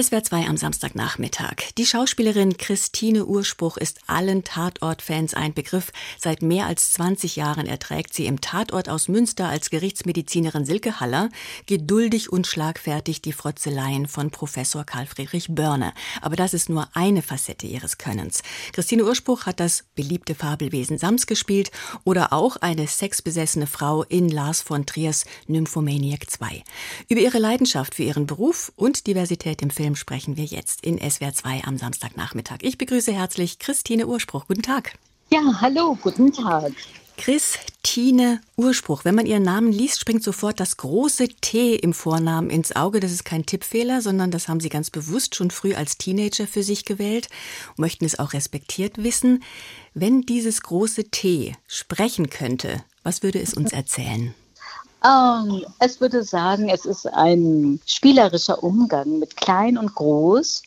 Es wäre zwei am Samstagnachmittag. Die Schauspielerin Christine Urspruch ist allen Tatort-Fans ein Begriff. Seit mehr als 20 Jahren erträgt sie im Tatort aus Münster als Gerichtsmedizinerin Silke Haller geduldig und schlagfertig die Frotzeleien von Professor Karl Friedrich Börne. Aber das ist nur eine Facette ihres Könnens. Christine Urspruch hat das beliebte Fabelwesen Sams gespielt oder auch eine sexbesessene Frau in Lars von Triers Nymphomaniac 2. Über ihre Leidenschaft für ihren Beruf und Diversität im Film Film sprechen wir jetzt in SWR 2 am Samstagnachmittag. Ich begrüße herzlich Christine Urspruch. Guten Tag. Ja, hallo, guten Tag. Christine Urspruch. Wenn man ihren Namen liest, springt sofort das große T im Vornamen ins Auge. Das ist kein Tippfehler, sondern das haben Sie ganz bewusst schon früh als Teenager für sich gewählt und möchten es auch respektiert wissen. Wenn dieses große T sprechen könnte, was würde es uns erzählen? Ähm, es würde sagen, es ist ein spielerischer Umgang mit klein und groß.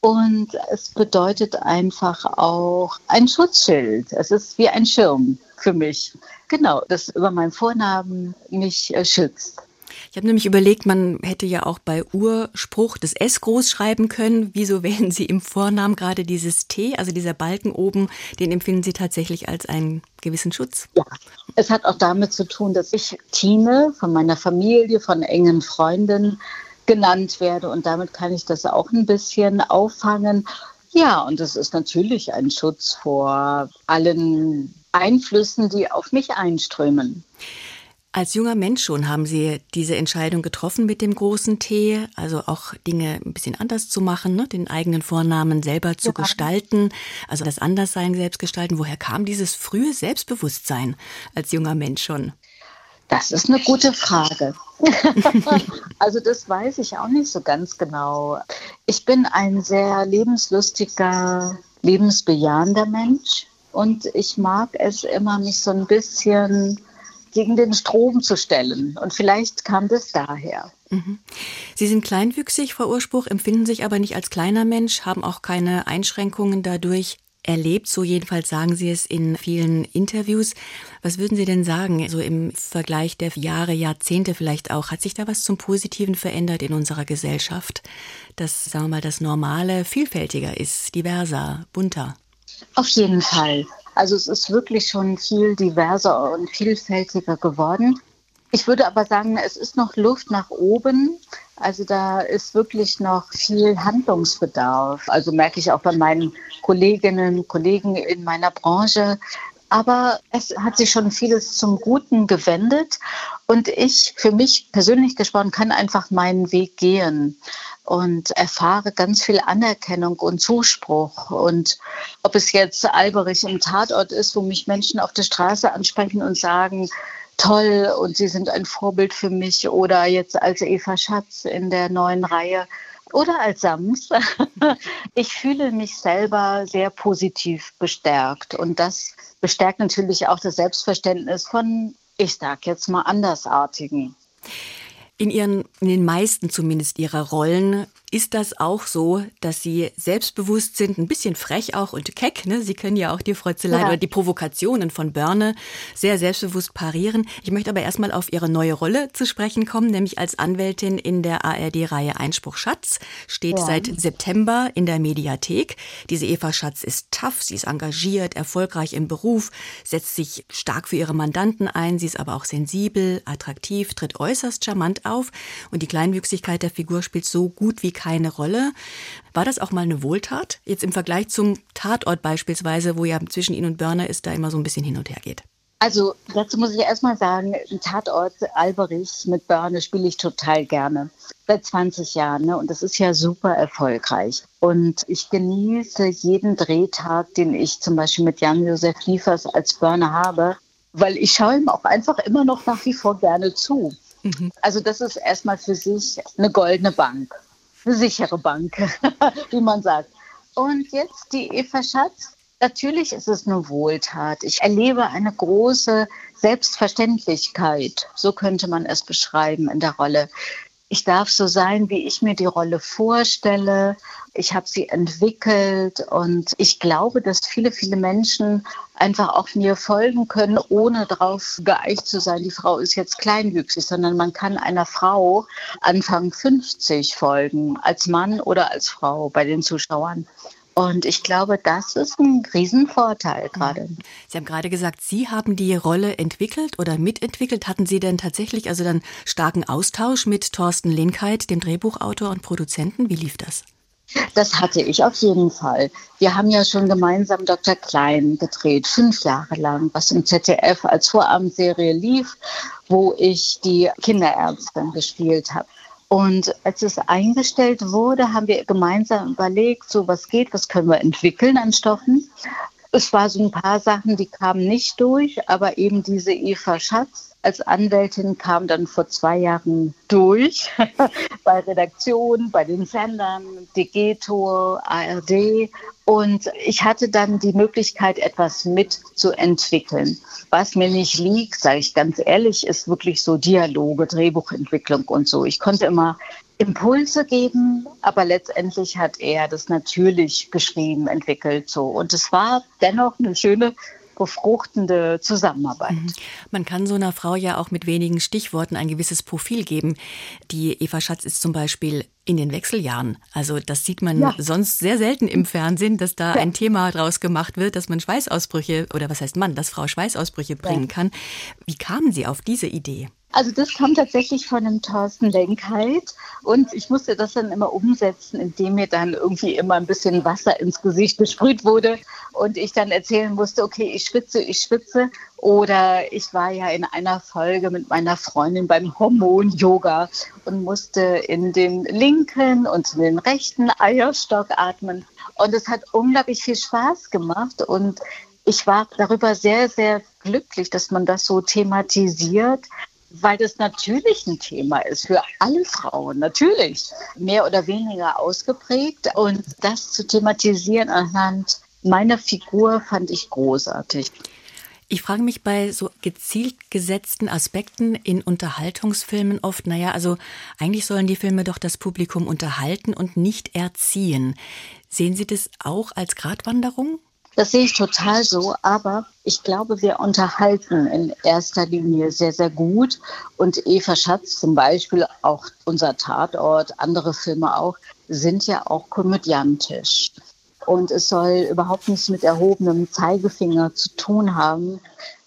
Und es bedeutet einfach auch ein Schutzschild. Es ist wie ein Schirm für mich. Genau, das über meinen Vornamen mich äh, schützt. Ich habe nämlich überlegt, man hätte ja auch bei Urspruch das S groß schreiben können. Wieso wählen Sie im Vornamen gerade dieses T, also dieser Balken oben, den empfinden Sie tatsächlich als einen gewissen Schutz? Ja, es hat auch damit zu tun, dass ich Tine von meiner Familie, von engen Freunden genannt werde und damit kann ich das auch ein bisschen auffangen. Ja, und es ist natürlich ein Schutz vor allen Einflüssen, die auf mich einströmen. Als junger Mensch schon haben Sie diese Entscheidung getroffen mit dem großen T, also auch Dinge ein bisschen anders zu machen, ne? den eigenen Vornamen selber zu ja. gestalten, also das Anderssein selbst gestalten. Woher kam dieses frühe Selbstbewusstsein als junger Mensch schon? Das ist eine gute Frage. also das weiß ich auch nicht so ganz genau. Ich bin ein sehr lebenslustiger, lebensbejahender Mensch und ich mag es immer, mich so ein bisschen gegen den Strom zu stellen. Und vielleicht kam das daher. Mhm. Sie sind kleinwüchsig, Frau Urspruch, empfinden sich aber nicht als kleiner Mensch, haben auch keine Einschränkungen dadurch erlebt, so jedenfalls sagen Sie es in vielen Interviews. Was würden Sie denn sagen, so im Vergleich der Jahre, Jahrzehnte vielleicht auch? Hat sich da was zum Positiven verändert in unserer Gesellschaft, dass, sagen wir mal, das Normale vielfältiger ist, diverser, bunter? Auf jeden Fall. Also es ist wirklich schon viel diverser und vielfältiger geworden. Ich würde aber sagen, es ist noch Luft nach oben. Also da ist wirklich noch viel Handlungsbedarf. Also merke ich auch bei meinen Kolleginnen und Kollegen in meiner Branche. Aber es hat sich schon vieles zum Guten gewendet. Und ich, für mich persönlich gesprochen, kann einfach meinen Weg gehen und erfahre ganz viel Anerkennung und Zuspruch. Und ob es jetzt Alberich im Tatort ist, wo mich Menschen auf der Straße ansprechen und sagen, toll und Sie sind ein Vorbild für mich oder jetzt als Eva Schatz in der neuen Reihe oder als Sams. Ich fühle mich selber sehr positiv bestärkt und das bestärkt natürlich auch das Selbstverständnis von, ich sag jetzt mal, Andersartigen. In ihren, in den meisten zumindest ihrer Rollen ist das auch so, dass Sie selbstbewusst sind, ein bisschen frech auch und keck. Ne? Sie können ja auch die Frotzelei ja. oder die Provokationen von Börne sehr selbstbewusst parieren. Ich möchte aber erstmal auf Ihre neue Rolle zu sprechen kommen, nämlich als Anwältin in der ARD-Reihe Einspruch Schatz. Steht ja. seit September in der Mediathek. Diese Eva Schatz ist tough, sie ist engagiert, erfolgreich im Beruf, setzt sich stark für ihre Mandanten ein. Sie ist aber auch sensibel, attraktiv, tritt äußerst charmant auf. Und die Kleinwüchsigkeit der Figur spielt so gut wie keine Rolle. War das auch mal eine Wohltat? Jetzt im Vergleich zum Tatort beispielsweise, wo ja zwischen Ihnen und Börner ist, da immer so ein bisschen hin und her geht. Also dazu muss ich erstmal sagen, Tatort Alberich mit Börne spiele ich total gerne. Seit 20 Jahren ne? und das ist ja super erfolgreich. Und ich genieße jeden Drehtag, den ich zum Beispiel mit Jan-Josef Liefers als Börne habe, weil ich schaue ihm auch einfach immer noch nach wie vor gerne zu. Mhm. Also das ist erstmal für sich eine goldene Bank eine sichere Bank, wie man sagt. Und jetzt die Eva Schatz. Natürlich ist es eine Wohltat. Ich erlebe eine große Selbstverständlichkeit, so könnte man es beschreiben in der Rolle. Ich darf so sein, wie ich mir die Rolle vorstelle. Ich habe sie entwickelt und ich glaube, dass viele, viele Menschen einfach auch mir folgen können, ohne darauf geeicht zu sein, die Frau ist jetzt kleinwüchsig, sondern man kann einer Frau Anfang 50 folgen, als Mann oder als Frau bei den Zuschauern. Und ich glaube, das ist ein Riesenvorteil gerade. Sie haben gerade gesagt, Sie haben die Rolle entwickelt oder mitentwickelt. Hatten Sie denn tatsächlich also dann starken Austausch mit Thorsten Linkheit, dem Drehbuchautor und Produzenten? Wie lief das? Das hatte ich auf jeden Fall. Wir haben ja schon gemeinsam Dr. Klein gedreht, fünf Jahre lang, was im ZDF als Vorabendserie lief, wo ich die Kinderärztin gespielt habe. Und als es eingestellt wurde, haben wir gemeinsam überlegt, so was geht, was können wir entwickeln an Stoffen. Es war so ein paar Sachen, die kamen nicht durch, aber eben diese Eva Schatz, als Anwältin kam dann vor zwei Jahren durch bei Redaktionen, bei den Sendern, Degeto, ARD. Und ich hatte dann die Möglichkeit, etwas mitzuentwickeln. Was mir nicht liegt, sage ich ganz ehrlich, ist wirklich so Dialoge, Drehbuchentwicklung und so. Ich konnte immer Impulse geben, aber letztendlich hat er das natürlich geschrieben, entwickelt so. Und es war dennoch eine schöne befruchtende Zusammenarbeit. Mhm. Man kann so einer Frau ja auch mit wenigen Stichworten ein gewisses Profil geben. Die Eva Schatz ist zum Beispiel in den Wechseljahren. Also das sieht man ja. sonst sehr selten im Fernsehen, dass da ja. ein Thema draus gemacht wird, dass man Schweißausbrüche oder was heißt man, dass Frau Schweißausbrüche bringen ja. kann. Wie kamen Sie auf diese Idee? Also das kam tatsächlich von dem Thorsten Lenkheit und ich musste das dann immer umsetzen, indem mir dann irgendwie immer ein bisschen Wasser ins Gesicht besprüht wurde und ich dann erzählen musste, okay, ich schwitze, ich schwitze. Oder ich war ja in einer Folge mit meiner Freundin beim Hormon-Yoga und musste in den linken und in den rechten Eierstock atmen. Und es hat unglaublich viel Spaß gemacht und ich war darüber sehr, sehr glücklich, dass man das so thematisiert, weil das natürlich ein Thema ist für alle Frauen, natürlich mehr oder weniger ausgeprägt. Und das zu thematisieren anhand meiner Figur fand ich großartig. Ich frage mich bei so gezielt gesetzten Aspekten in Unterhaltungsfilmen oft, naja, also eigentlich sollen die Filme doch das Publikum unterhalten und nicht erziehen. Sehen Sie das auch als Gratwanderung? Das sehe ich total so, aber ich glaube, wir unterhalten in erster Linie sehr, sehr gut. Und Eva Schatz zum Beispiel, auch unser Tatort, andere Filme auch, sind ja auch komödiantisch. Und es soll überhaupt nichts mit erhobenem Zeigefinger zu tun haben,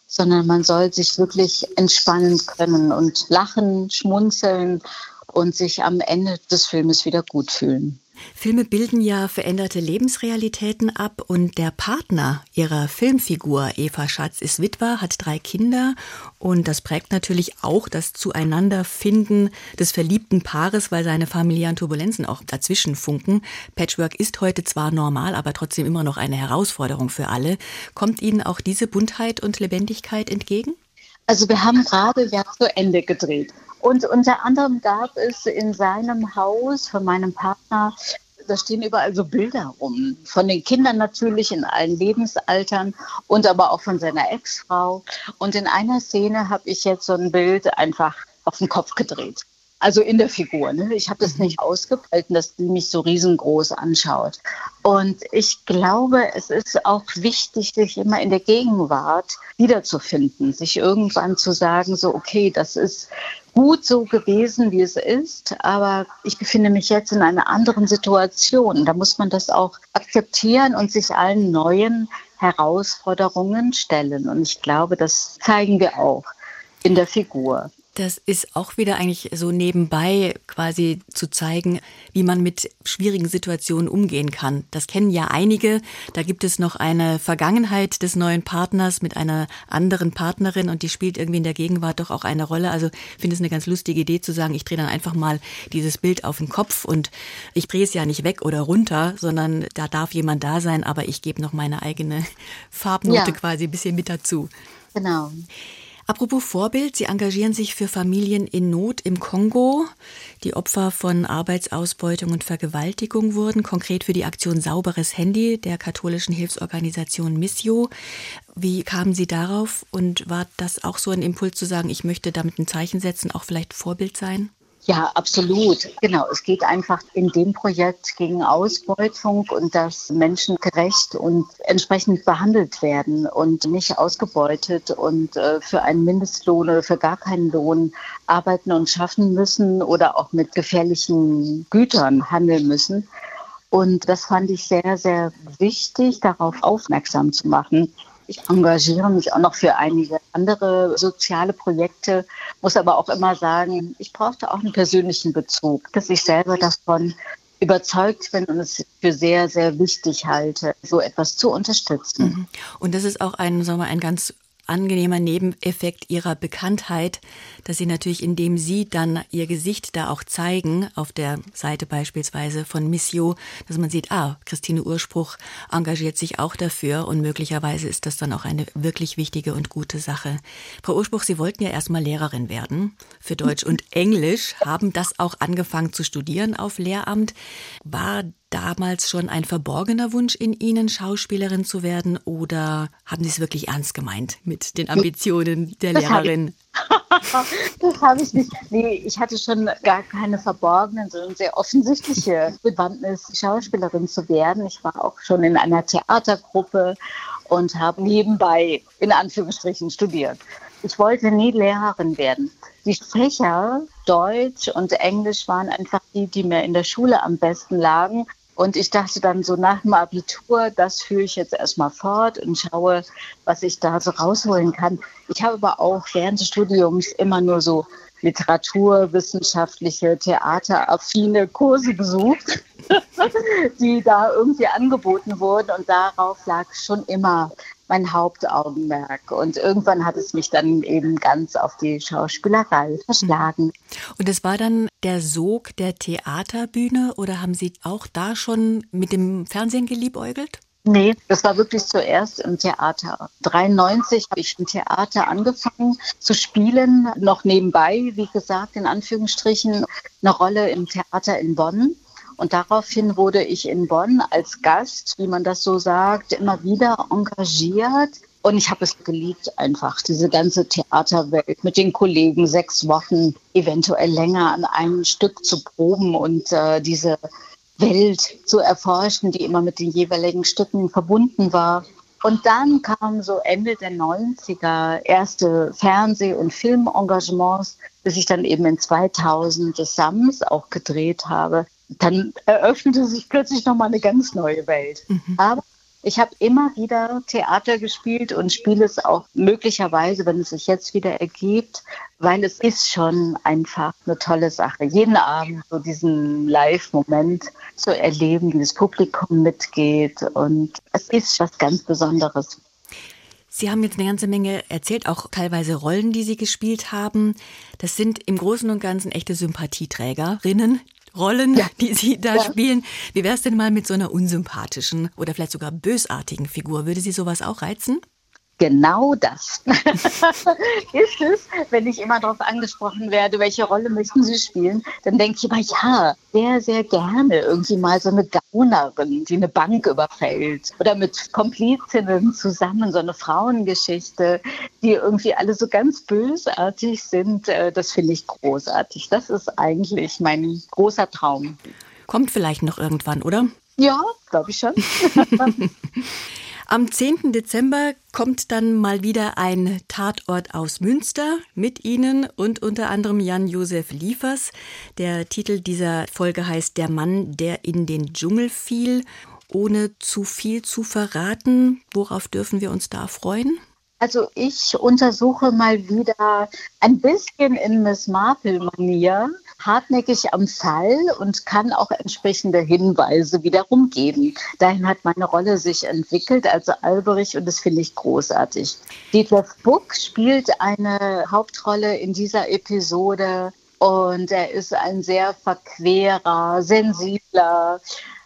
sondern man soll sich wirklich entspannen können und lachen, schmunzeln und sich am Ende des Filmes wieder gut fühlen. Filme bilden ja veränderte Lebensrealitäten ab und der Partner ihrer Filmfigur, Eva Schatz, ist Witwer, hat drei Kinder und das prägt natürlich auch das Zueinanderfinden des verliebten Paares, weil seine familiären Turbulenzen auch dazwischen funken. Patchwork ist heute zwar normal, aber trotzdem immer noch eine Herausforderung für alle. Kommt Ihnen auch diese Buntheit und Lebendigkeit entgegen? Also wir haben gerade ja zu Ende gedreht. Und unter anderem gab es in seinem Haus von meinem Partner, da stehen überall so Bilder rum. Von den Kindern natürlich in allen Lebensaltern und aber auch von seiner Ex-Frau. Und in einer Szene habe ich jetzt so ein Bild einfach auf den Kopf gedreht. Also in der Figur. Ne? Ich habe das mhm. nicht ausgehalten, dass die mich so riesengroß anschaut. Und ich glaube, es ist auch wichtig, sich immer in der Gegenwart wiederzufinden, sich irgendwann zu sagen, so, okay, das ist gut so gewesen, wie es ist, aber ich befinde mich jetzt in einer anderen Situation. Da muss man das auch akzeptieren und sich allen neuen Herausforderungen stellen. Und ich glaube, das zeigen wir auch in der Figur. Das ist auch wieder eigentlich so nebenbei quasi zu zeigen, wie man mit schwierigen Situationen umgehen kann. Das kennen ja einige. Da gibt es noch eine Vergangenheit des neuen Partners mit einer anderen Partnerin und die spielt irgendwie in der Gegenwart doch auch eine Rolle. Also ich finde es eine ganz lustige Idee zu sagen, ich drehe dann einfach mal dieses Bild auf den Kopf und ich drehe es ja nicht weg oder runter, sondern da darf jemand da sein, aber ich gebe noch meine eigene Farbnote ja. quasi ein bisschen mit dazu. Genau. Apropos Vorbild, Sie engagieren sich für Familien in Not im Kongo, die Opfer von Arbeitsausbeutung und Vergewaltigung wurden, konkret für die Aktion Sauberes Handy der katholischen Hilfsorganisation Missio. Wie kamen Sie darauf und war das auch so ein Impuls zu sagen, ich möchte damit ein Zeichen setzen, auch vielleicht Vorbild sein? Ja, absolut. Genau. Es geht einfach in dem Projekt gegen Ausbeutung und dass Menschen gerecht und entsprechend behandelt werden und nicht ausgebeutet und äh, für einen Mindestlohn oder für gar keinen Lohn arbeiten und schaffen müssen oder auch mit gefährlichen Gütern handeln müssen. Und das fand ich sehr, sehr wichtig, darauf aufmerksam zu machen. Ich engagiere mich auch noch für einige andere soziale Projekte, muss aber auch immer sagen, ich brauchte auch einen persönlichen Bezug, dass ich selber davon überzeugt bin und es für sehr, sehr wichtig halte, so etwas zu unterstützen. Mhm. Und das ist auch ein, sagen wir, ein ganz angenehmer Nebeneffekt ihrer Bekanntheit, dass sie natürlich, indem sie dann ihr Gesicht da auch zeigen, auf der Seite beispielsweise von Missio, dass man sieht, ah, Christine Urspruch engagiert sich auch dafür und möglicherweise ist das dann auch eine wirklich wichtige und gute Sache. Frau Urspruch, Sie wollten ja erstmal Lehrerin werden für Deutsch und Englisch, haben das auch angefangen zu studieren auf Lehramt. War damals schon ein verborgener Wunsch in Ihnen, Schauspielerin zu werden, oder haben Sie es wirklich ernst gemeint mit den Ambitionen der Lehrerin? das habe ich nicht. Nee, ich hatte schon gar keine verborgenen, sondern sehr offensichtliche Bewandtnis, Schauspielerin zu werden. Ich war auch schon in einer Theatergruppe und habe nebenbei in Anführungsstrichen studiert. Ich wollte nie Lehrerin werden. Die Fächer Deutsch und Englisch waren einfach die, die mir in der Schule am besten lagen. Und ich dachte dann so nach dem Abitur, das führe ich jetzt erstmal fort und schaue, was ich da so rausholen kann. Ich habe aber auch während des Studiums immer nur so literaturwissenschaftliche, theateraffine Kurse besucht, die da irgendwie angeboten wurden. Und darauf lag schon immer mein Hauptaugenmerk. Und irgendwann hat es mich dann eben ganz auf die Schauspielerei verschlagen. Und es war dann der Sog der Theaterbühne oder haben Sie auch da schon mit dem Fernsehen geliebäugelt? Nee, das war wirklich zuerst im Theater. 93 habe ich im Theater angefangen zu spielen, noch nebenbei, wie gesagt, in Anführungsstrichen, eine Rolle im Theater in Bonn. Und daraufhin wurde ich in Bonn als Gast, wie man das so sagt, immer wieder engagiert. Und ich habe es geliebt, einfach diese ganze Theaterwelt mit den Kollegen sechs Wochen, eventuell länger an einem Stück zu proben und äh, diese Welt zu erforschen, die immer mit den jeweiligen Stücken verbunden war. Und dann kam so Ende der 90er erste Fernseh- und Filmengagements, bis ich dann eben in 2000 das Sams auch gedreht habe dann eröffnete sich plötzlich nochmal eine ganz neue Welt. Mhm. Aber ich habe immer wieder Theater gespielt und spiele es auch möglicherweise, wenn es sich jetzt wieder ergibt, weil es ist schon einfach eine tolle Sache. Jeden Abend so diesen Live-Moment zu erleben, wie das Publikum mitgeht und es ist was ganz Besonderes. Sie haben jetzt eine ganze Menge erzählt, auch teilweise Rollen, die Sie gespielt haben. Das sind im Großen und Ganzen echte Sympathieträgerinnen, Rollen, ja. die Sie da ja. spielen. Wie wäre es denn mal mit so einer unsympathischen oder vielleicht sogar bösartigen Figur? Würde Sie sowas auch reizen? Genau das ist es, wenn ich immer darauf angesprochen werde, welche Rolle möchten Sie spielen, dann denke ich immer, ja, sehr, sehr gerne irgendwie mal so eine Gaunerin, die eine Bank überfällt oder mit Komplizinnen zusammen so eine Frauengeschichte, die irgendwie alle so ganz bösartig sind. Äh, das finde ich großartig. Das ist eigentlich mein großer Traum. Kommt vielleicht noch irgendwann, oder? Ja, glaube ich schon. Am 10. Dezember kommt dann mal wieder ein Tatort aus Münster mit Ihnen und unter anderem Jan-Josef Liefers. Der Titel dieser Folge heißt Der Mann, der in den Dschungel fiel. Ohne zu viel zu verraten, worauf dürfen wir uns da freuen? Also ich untersuche mal wieder ein bisschen in Miss Marple-Manier hartnäckig am Fall und kann auch entsprechende Hinweise wiederum geben. Dahin hat meine Rolle sich entwickelt, also Alberich, und das finde ich großartig. Detlef Buck spielt eine Hauptrolle in dieser Episode und er ist ein sehr verquerer, sensibler,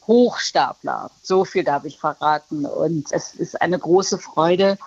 Hochstapler. So viel darf ich verraten. Und es ist eine große Freude,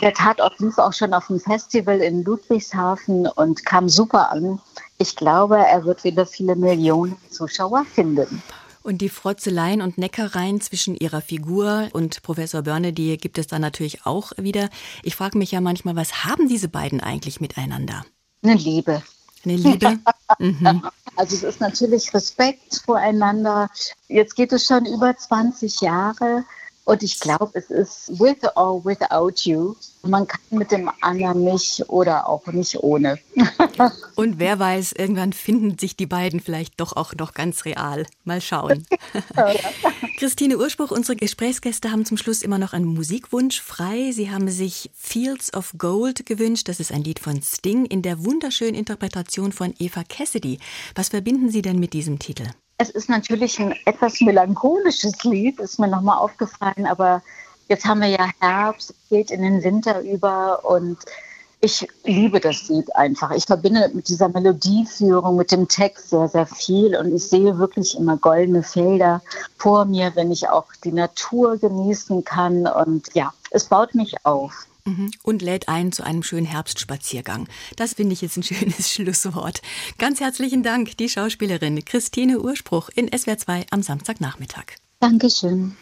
der Tatort lief auch schon auf dem Festival in Ludwigshafen und kam super an. Ich glaube, er wird wieder viele Millionen Zuschauer finden. Und die Frotzeleien und Neckereien zwischen ihrer Figur und Professor Börne, die gibt es dann natürlich auch wieder. Ich frage mich ja manchmal, was haben diese beiden eigentlich miteinander? Eine Liebe. Eine Liebe? mhm. Also es ist natürlich Respekt voreinander. Jetzt geht es schon über 20 Jahre. Und ich glaube, es ist with or without you. Man kann mit dem anderen nicht oder auch nicht ohne. Und wer weiß, irgendwann finden sich die beiden vielleicht doch auch noch ganz real. Mal schauen. Christine Urspruch, unsere Gesprächsgäste haben zum Schluss immer noch einen Musikwunsch frei. Sie haben sich Fields of Gold gewünscht. Das ist ein Lied von Sting in der wunderschönen Interpretation von Eva Cassidy. Was verbinden Sie denn mit diesem Titel? Es ist natürlich ein etwas melancholisches Lied, ist mir nochmal aufgefallen, aber jetzt haben wir ja Herbst, geht in den Winter über und ich liebe das Lied einfach. Ich verbinde mit dieser Melodieführung, mit dem Text sehr, sehr viel und ich sehe wirklich immer goldene Felder vor mir, wenn ich auch die Natur genießen kann und ja, es baut mich auf. Und lädt ein zu einem schönen Herbstspaziergang. Das finde ich jetzt ein schönes Schlusswort. Ganz herzlichen Dank, die Schauspielerin Christine Urspruch in SWR 2 am Samstagnachmittag. Dankeschön.